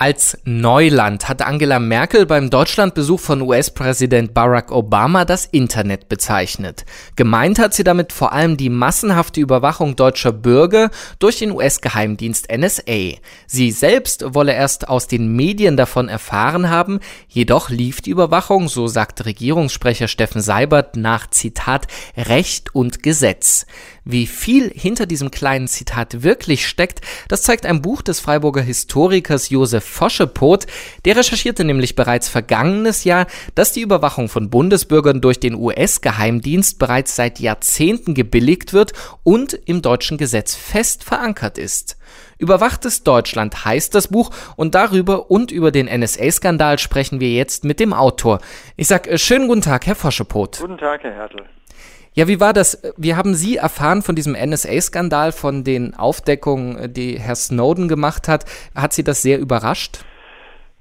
Als Neuland hat Angela Merkel beim Deutschlandbesuch von US-Präsident Barack Obama das Internet bezeichnet. Gemeint hat sie damit vor allem die massenhafte Überwachung deutscher Bürger durch den US-Geheimdienst NSA. Sie selbst wolle erst aus den Medien davon erfahren haben, jedoch lief die Überwachung, so sagt Regierungssprecher Steffen Seibert nach Zitat Recht und Gesetz. Wie viel hinter diesem kleinen Zitat wirklich steckt, das zeigt ein Buch des Freiburger Historikers Josef Foschepot. Der recherchierte nämlich bereits vergangenes Jahr, dass die Überwachung von Bundesbürgern durch den US-Geheimdienst bereits seit Jahrzehnten gebilligt wird und im deutschen Gesetz fest verankert ist. Überwachtes Deutschland heißt das Buch und darüber und über den NSA-Skandal sprechen wir jetzt mit dem Autor. Ich sag äh, schönen guten Tag, Herr Foschepot. Guten Tag, Herr Hertel. Ja, wie war das? Wie haben Sie erfahren von diesem NSA-Skandal, von den Aufdeckungen, die Herr Snowden gemacht hat? Hat Sie das sehr überrascht?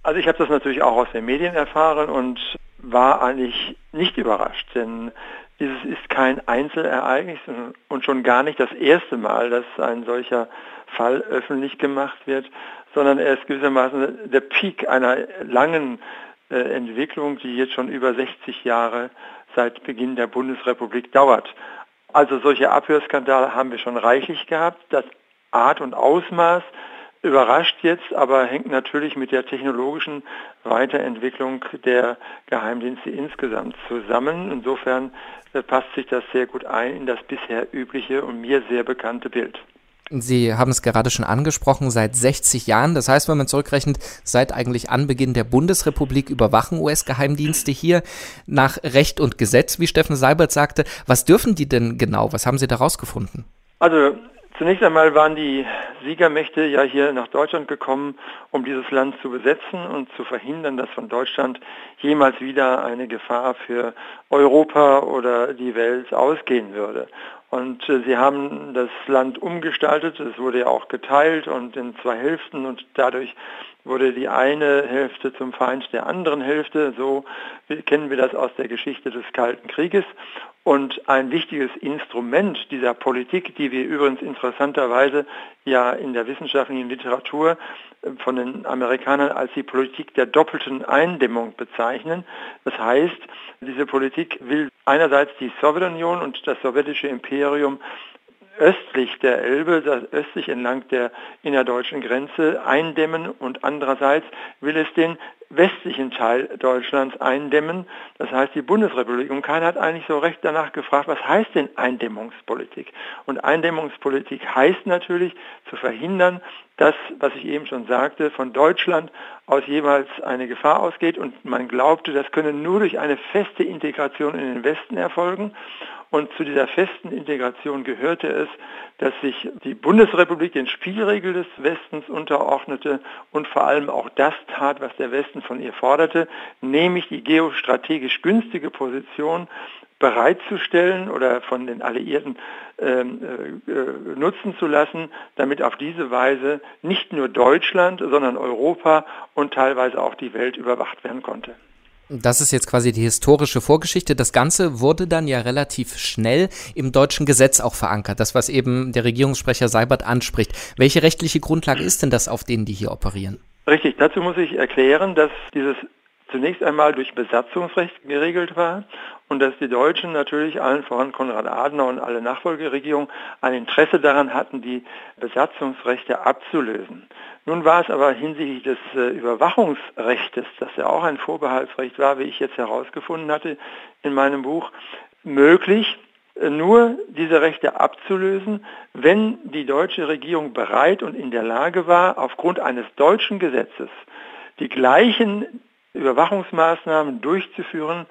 Also ich habe das natürlich auch aus den Medien erfahren und war eigentlich nicht überrascht, denn dieses ist kein Einzelereignis und schon gar nicht das erste Mal, dass ein solcher Fall öffentlich gemacht wird, sondern er ist gewissermaßen der Peak einer langen Entwicklung, die jetzt schon über 60 Jahre seit Beginn der Bundesrepublik dauert. Also solche Abhörskandale haben wir schon reichlich gehabt. Das Art und Ausmaß überrascht jetzt, aber hängt natürlich mit der technologischen Weiterentwicklung der Geheimdienste insgesamt zusammen. Insofern äh, passt sich das sehr gut ein in das bisher übliche und mir sehr bekannte Bild. Sie haben es gerade schon angesprochen, seit 60 Jahren. Das heißt, wenn man zurückrechnet, seit eigentlich Anbeginn der Bundesrepublik überwachen US-Geheimdienste hier nach Recht und Gesetz, wie Steffen Seibert sagte. Was dürfen die denn genau? Was haben Sie da rausgefunden? Also Zunächst einmal waren die Siegermächte ja hier nach Deutschland gekommen, um dieses Land zu besetzen und zu verhindern, dass von Deutschland jemals wieder eine Gefahr für Europa oder die Welt ausgehen würde. Und äh, sie haben das Land umgestaltet, es wurde ja auch geteilt und in zwei Hälften und dadurch wurde die eine Hälfte zum Feind der anderen Hälfte. So kennen wir das aus der Geschichte des Kalten Krieges. Und ein wichtiges Instrument dieser Politik, die wir übrigens interessanterweise ja in der wissenschaftlichen Literatur äh, von den Amerikanern als die Politik der doppelten Eindämmung bezeichnen. Das heißt, diese Politik will einerseits die Sowjetunion und das sowjetische Imperium östlich der Elbe, östlich entlang der innerdeutschen Grenze eindämmen und andererseits will es den westlichen Teil Deutschlands eindämmen, das heißt die Bundesrepublik. Und keiner hat eigentlich so recht danach gefragt, was heißt denn Eindämmungspolitik? Und Eindämmungspolitik heißt natürlich zu verhindern, dass, was ich eben schon sagte, von Deutschland aus jeweils eine Gefahr ausgeht und man glaubte, das könne nur durch eine feste Integration in den Westen erfolgen. Und zu dieser festen Integration gehörte es, dass sich die Bundesrepublik den Spielregeln des Westens unterordnete und vor allem auch das tat, was der Westen von ihr forderte, nämlich die geostrategisch günstige Position bereitzustellen oder von den Alliierten ähm, äh, äh, nutzen zu lassen, damit auf diese Weise nicht nur Deutschland, sondern Europa und teilweise auch die Welt überwacht werden konnte. Das ist jetzt quasi die historische Vorgeschichte. Das Ganze wurde dann ja relativ schnell im deutschen Gesetz auch verankert. Das, was eben der Regierungssprecher Seibert anspricht. Welche rechtliche Grundlage ist denn das, auf denen die hier operieren? Richtig, dazu muss ich erklären, dass dieses zunächst einmal durch Besatzungsrecht geregelt war und dass die Deutschen natürlich allen voran Konrad Adenauer und alle Nachfolgeregierungen ein Interesse daran hatten, die Besatzungsrechte abzulösen. Nun war es aber hinsichtlich des äh, Überwachungsrechtes, das ja auch ein Vorbehaltsrecht war, wie ich jetzt herausgefunden hatte in meinem Buch, möglich, äh, nur diese Rechte abzulösen, wenn die deutsche Regierung bereit und in der Lage war, aufgrund eines deutschen Gesetzes die gleichen Überwachungsmaßnahmen durchzuführen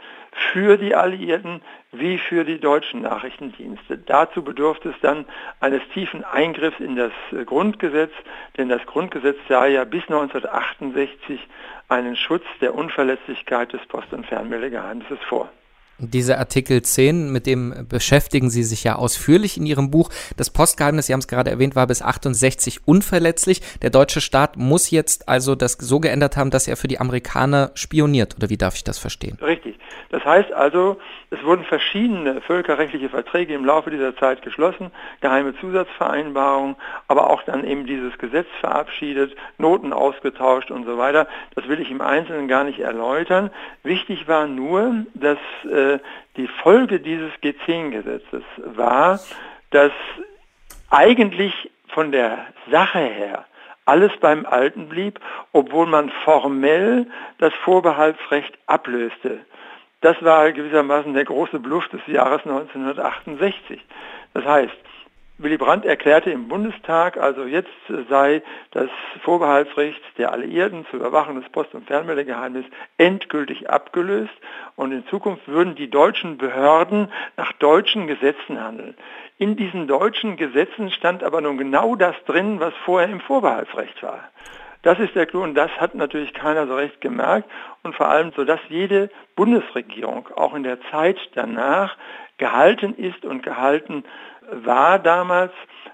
für die Alliierten wie für die deutschen Nachrichtendienste. Dazu bedurfte es dann eines tiefen Eingriffs in das Grundgesetz, denn das Grundgesetz sah ja bis 1968 einen Schutz der Unverletzlichkeit des Post- und Fernmeldegeheimnisses vor. Diese Artikel 10, mit dem beschäftigen Sie sich ja ausführlich in Ihrem Buch. Das Postgeheimnis, Sie haben es gerade erwähnt, war bis 68 unverletzlich. Der deutsche Staat muss jetzt also das so geändert haben, dass er für die Amerikaner spioniert. Oder wie darf ich das verstehen? Richtig. Das heißt also, es wurden verschiedene völkerrechtliche Verträge im Laufe dieser Zeit geschlossen, geheime Zusatzvereinbarungen, aber auch dann eben dieses Gesetz verabschiedet, Noten ausgetauscht und so weiter. Das will ich im Einzelnen gar nicht erläutern. Wichtig war nur, dass äh, die Folge dieses G10-Gesetzes war, dass eigentlich von der Sache her alles beim Alten blieb, obwohl man formell das Vorbehaltsrecht ablöste. Das war gewissermaßen der große Bluff des Jahres 1968. Das heißt, Willy Brandt erklärte im Bundestag, also jetzt sei das Vorbehaltsrecht der Alliierten zur Überwachung des Post- und Fernmeldegeheimnisses endgültig abgelöst und in Zukunft würden die deutschen Behörden nach deutschen Gesetzen handeln. In diesen deutschen Gesetzen stand aber nun genau das drin, was vorher im Vorbehaltsrecht war. Das ist der Clou und das hat natürlich keiner so recht gemerkt und vor allem so, dass jede Bundesregierung auch in der Zeit danach gehalten ist und gehalten war damals,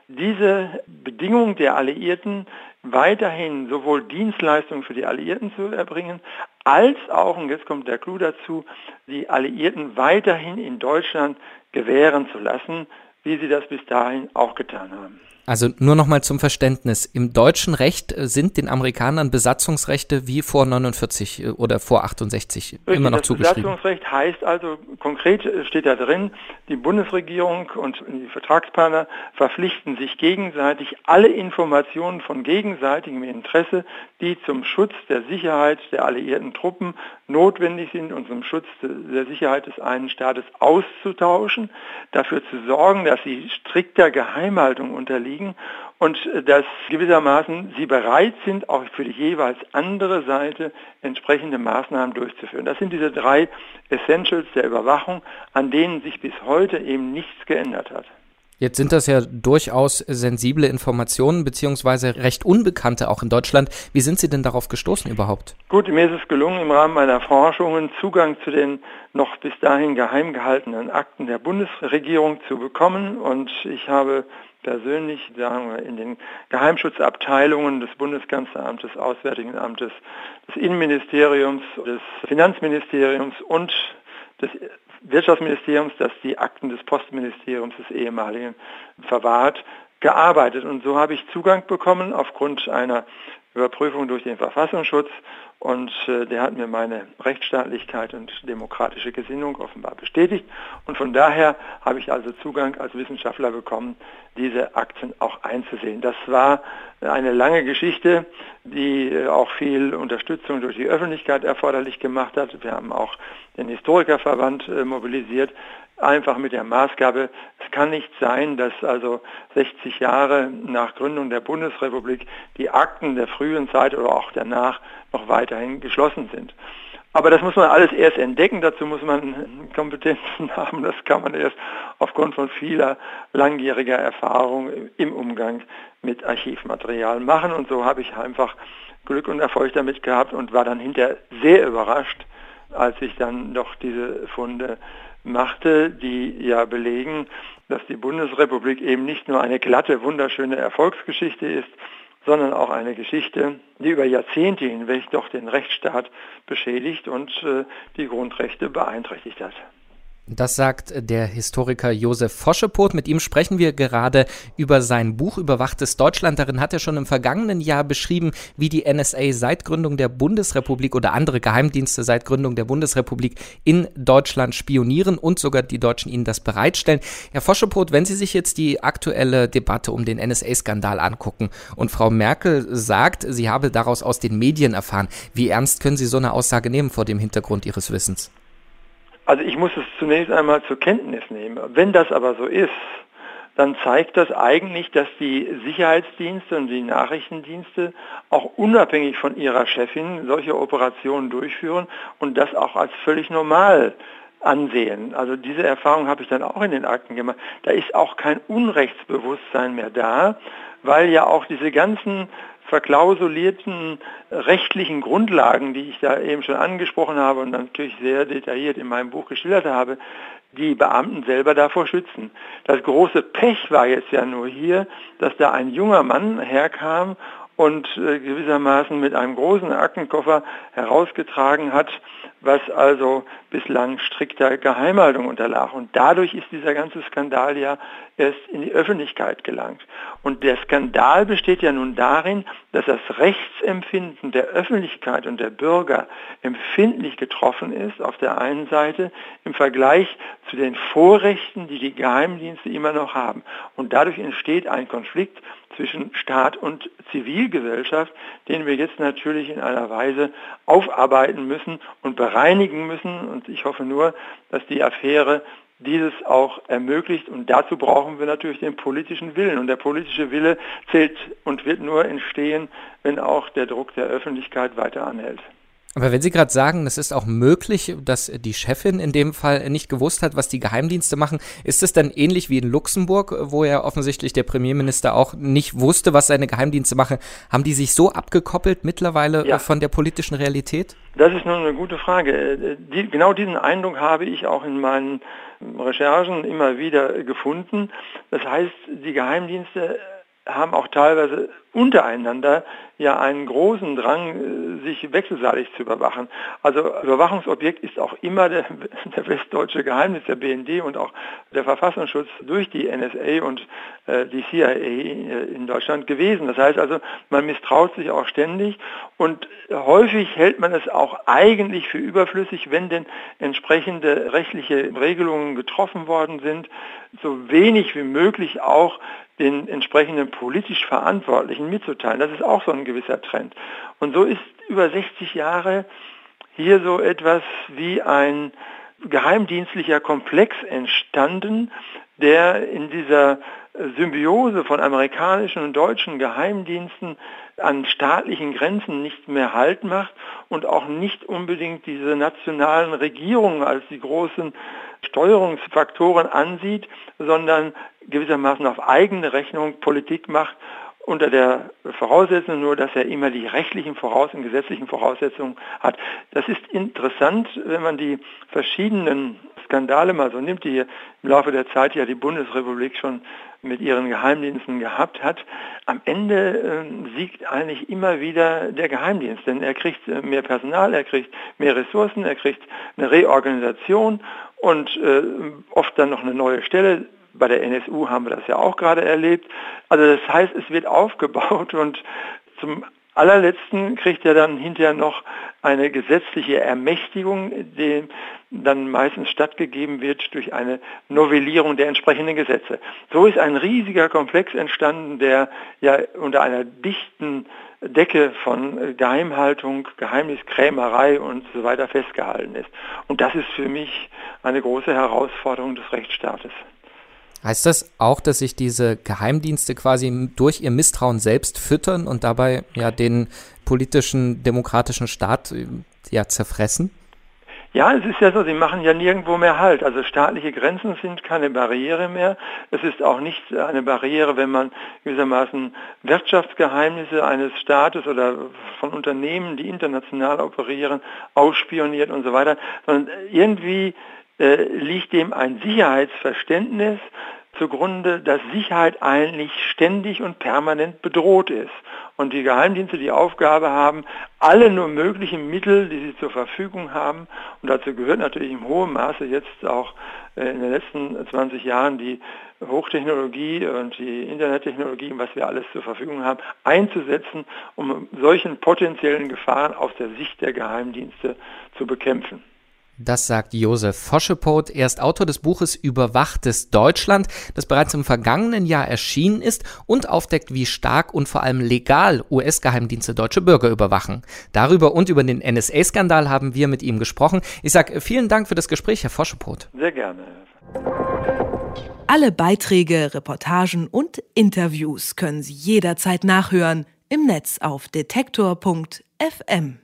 diese Bedingung der Alliierten weiterhin sowohl Dienstleistungen für die Alliierten zu erbringen, als auch, und jetzt kommt der Clou dazu, die Alliierten weiterhin in Deutschland gewähren zu lassen, wie sie das bis dahin auch getan haben. Also nur noch mal zum Verständnis. Im deutschen Recht äh, sind den Amerikanern Besatzungsrechte wie vor 49 äh, oder vor 68 Richtig, immer noch das zugeschrieben. Besatzungsrecht heißt also, konkret äh, steht da drin, die Bundesregierung und die Vertragspartner verpflichten sich gegenseitig alle Informationen von gegenseitigem Interesse, die zum Schutz der Sicherheit der alliierten Truppen notwendig sind und zum Schutz der Sicherheit des einen Staates auszutauschen, dafür zu sorgen, dass sie strikter Geheimhaltung unterliegen liegen und dass gewissermaßen sie bereit sind, auch für die jeweils andere Seite entsprechende Maßnahmen durchzuführen. Das sind diese drei Essentials der Überwachung, an denen sich bis heute eben nichts geändert hat. Jetzt sind das ja durchaus sensible Informationen beziehungsweise recht unbekannte auch in Deutschland. Wie sind Sie denn darauf gestoßen überhaupt? Gut, mir ist es gelungen, im Rahmen meiner Forschungen Zugang zu den noch bis dahin geheim gehaltenen Akten der Bundesregierung zu bekommen und ich habe persönlich sagen wir, in den Geheimschutzabteilungen des Bundeskanzleramtes, Auswärtigen Amtes, des Innenministeriums, des Finanzministeriums und des Wirtschaftsministeriums, das die Akten des Postministeriums des ehemaligen verwahrt, gearbeitet. Und so habe ich Zugang bekommen aufgrund einer Überprüfung durch den Verfassungsschutz und äh, der hat mir meine Rechtsstaatlichkeit und demokratische Gesinnung offenbar bestätigt und von daher habe ich also Zugang als Wissenschaftler bekommen, diese Akten auch einzusehen. Das war eine lange Geschichte, die äh, auch viel Unterstützung durch die Öffentlichkeit erforderlich gemacht hat. Wir haben auch den Historikerverband äh, mobilisiert, einfach mit der Maßgabe, es kann nicht sein, dass also 60 Jahre nach Gründung der Bundesrepublik die Akten der frühen Zeit oder auch danach noch weiterhin geschlossen sind. Aber das muss man alles erst entdecken, dazu muss man Kompetenzen haben, das kann man erst aufgrund von vieler langjähriger Erfahrung im Umgang mit Archivmaterial machen. Und so habe ich einfach Glück und Erfolg damit gehabt und war dann hinterher sehr überrascht, als ich dann doch diese Funde machte, die ja belegen, dass die Bundesrepublik eben nicht nur eine glatte, wunderschöne Erfolgsgeschichte ist, sondern auch eine Geschichte, die über Jahrzehnte hinweg doch den Rechtsstaat beschädigt und äh, die Grundrechte beeinträchtigt hat. Das sagt der Historiker Josef Foschepot. Mit ihm sprechen wir gerade über sein Buch Überwachtes Deutschland. Darin hat er schon im vergangenen Jahr beschrieben, wie die NSA seit Gründung der Bundesrepublik oder andere Geheimdienste seit Gründung der Bundesrepublik in Deutschland spionieren und sogar die Deutschen ihnen das bereitstellen. Herr Foschepot, wenn Sie sich jetzt die aktuelle Debatte um den NSA-Skandal angucken und Frau Merkel sagt, sie habe daraus aus den Medien erfahren, wie ernst können Sie so eine Aussage nehmen vor dem Hintergrund Ihres Wissens? Also ich muss es zunächst einmal zur Kenntnis nehmen. Wenn das aber so ist, dann zeigt das eigentlich, dass die Sicherheitsdienste und die Nachrichtendienste auch unabhängig von ihrer Chefin solche Operationen durchführen und das auch als völlig normal ansehen. Also diese Erfahrung habe ich dann auch in den Akten gemacht. Da ist auch kein Unrechtsbewusstsein mehr da, weil ja auch diese ganzen verklausulierten rechtlichen Grundlagen, die ich da eben schon angesprochen habe und natürlich sehr detailliert in meinem Buch geschildert habe, die Beamten selber davor schützen. Das große Pech war jetzt ja nur hier, dass da ein junger Mann herkam und äh, gewissermaßen mit einem großen Aktenkoffer herausgetragen hat, was also bislang strikter Geheimhaltung unterlag. Und dadurch ist dieser ganze Skandal ja erst in die Öffentlichkeit gelangt. Und der Skandal besteht ja nun darin, dass das Rechtsempfinden der Öffentlichkeit und der Bürger empfindlich getroffen ist, auf der einen Seite im Vergleich zu den Vorrechten, die die Geheimdienste immer noch haben. Und dadurch entsteht ein Konflikt zwischen Staat und Zivilgesellschaft, den wir jetzt natürlich in einer Weise aufarbeiten müssen und bereinigen müssen. Und ich hoffe nur, dass die Affäre dieses auch ermöglicht. Und dazu brauchen wir natürlich den politischen Willen. Und der politische Wille zählt und wird nur entstehen, wenn auch der Druck der Öffentlichkeit weiter anhält. Aber wenn Sie gerade sagen, es ist auch möglich, dass die Chefin in dem Fall nicht gewusst hat, was die Geheimdienste machen, ist es dann ähnlich wie in Luxemburg, wo ja offensichtlich der Premierminister auch nicht wusste, was seine Geheimdienste machen? Haben die sich so abgekoppelt mittlerweile ja. von der politischen Realität? Das ist nun eine gute Frage. Die, genau diesen Eindruck habe ich auch in meinen Recherchen immer wieder gefunden. Das heißt, die Geheimdienste haben auch teilweise untereinander ja einen großen Drang, äh, sich wechselseitig zu überwachen. Also Überwachungsobjekt ist auch immer der, der westdeutsche Geheimnis, der BND und auch der Verfassungsschutz durch die NSA und äh, die CIA äh, in Deutschland gewesen. Das heißt also, man misstraut sich auch ständig und häufig hält man es auch eigentlich für überflüssig, wenn denn entsprechende rechtliche Regelungen getroffen worden sind, so wenig wie möglich auch den entsprechenden politisch Verantwortlichen mitzuteilen. Das ist auch so ein gewisser Trend. Und so ist über 60 Jahre hier so etwas wie ein geheimdienstlicher Komplex entstanden, der in dieser Symbiose von amerikanischen und deutschen Geheimdiensten an staatlichen Grenzen nicht mehr Halt macht und auch nicht unbedingt diese nationalen Regierungen als die großen Steuerungsfaktoren ansieht, sondern gewissermaßen auf eigene Rechnung Politik macht, unter der Voraussetzung nur, dass er immer die rechtlichen Voraus- und gesetzlichen Voraussetzungen hat. Das ist interessant, wenn man die verschiedenen Skandale mal so nimmt, die im Laufe der Zeit ja die Bundesrepublik schon mit ihren Geheimdiensten gehabt hat. Am Ende äh, siegt eigentlich immer wieder der Geheimdienst, denn er kriegt äh, mehr Personal, er kriegt mehr Ressourcen, er kriegt eine Reorganisation und äh, oft dann noch eine neue Stelle. Bei der NSU haben wir das ja auch gerade erlebt. Also das heißt, es wird aufgebaut und zum allerletzten kriegt er dann hinterher noch eine gesetzliche Ermächtigung, die dann meistens stattgegeben wird durch eine Novellierung der entsprechenden Gesetze. So ist ein riesiger Komplex entstanden, der ja unter einer dichten Decke von Geheimhaltung, Geheimniskrämerei und so weiter festgehalten ist. Und das ist für mich eine große Herausforderung des Rechtsstaates. Heißt das auch, dass sich diese Geheimdienste quasi durch ihr Misstrauen selbst füttern und dabei ja den politischen, demokratischen Staat äh, ja zerfressen? Ja, es ist ja so, sie machen ja nirgendwo mehr Halt. Also staatliche Grenzen sind keine Barriere mehr. Es ist auch nicht eine Barriere, wenn man gewissermaßen Wirtschaftsgeheimnisse eines Staates oder von Unternehmen, die international operieren, ausspioniert und so weiter, sondern irgendwie liegt dem ein Sicherheitsverständnis zugrunde, dass Sicherheit eigentlich ständig und permanent bedroht ist. Und die Geheimdienste die Aufgabe haben, alle nur möglichen Mittel, die sie zur Verfügung haben, und dazu gehört natürlich im hohen Maße jetzt auch äh, in den letzten 20 Jahren die Hochtechnologie und die Internettechnologie, was wir alles zur Verfügung haben, einzusetzen, um solchen potenziellen Gefahren aus der Sicht der Geheimdienste zu bekämpfen. Das sagt Josef Foschepot. Er ist Autor des Buches Überwachtes Deutschland, das bereits im vergangenen Jahr erschienen ist und aufdeckt, wie stark und vor allem legal US-Geheimdienste deutsche Bürger überwachen. Darüber und über den NSA-Skandal haben wir mit ihm gesprochen. Ich sage vielen Dank für das Gespräch, Herr Foschepot. Sehr gerne. Alle Beiträge, Reportagen und Interviews können Sie jederzeit nachhören im Netz auf detektor.fm.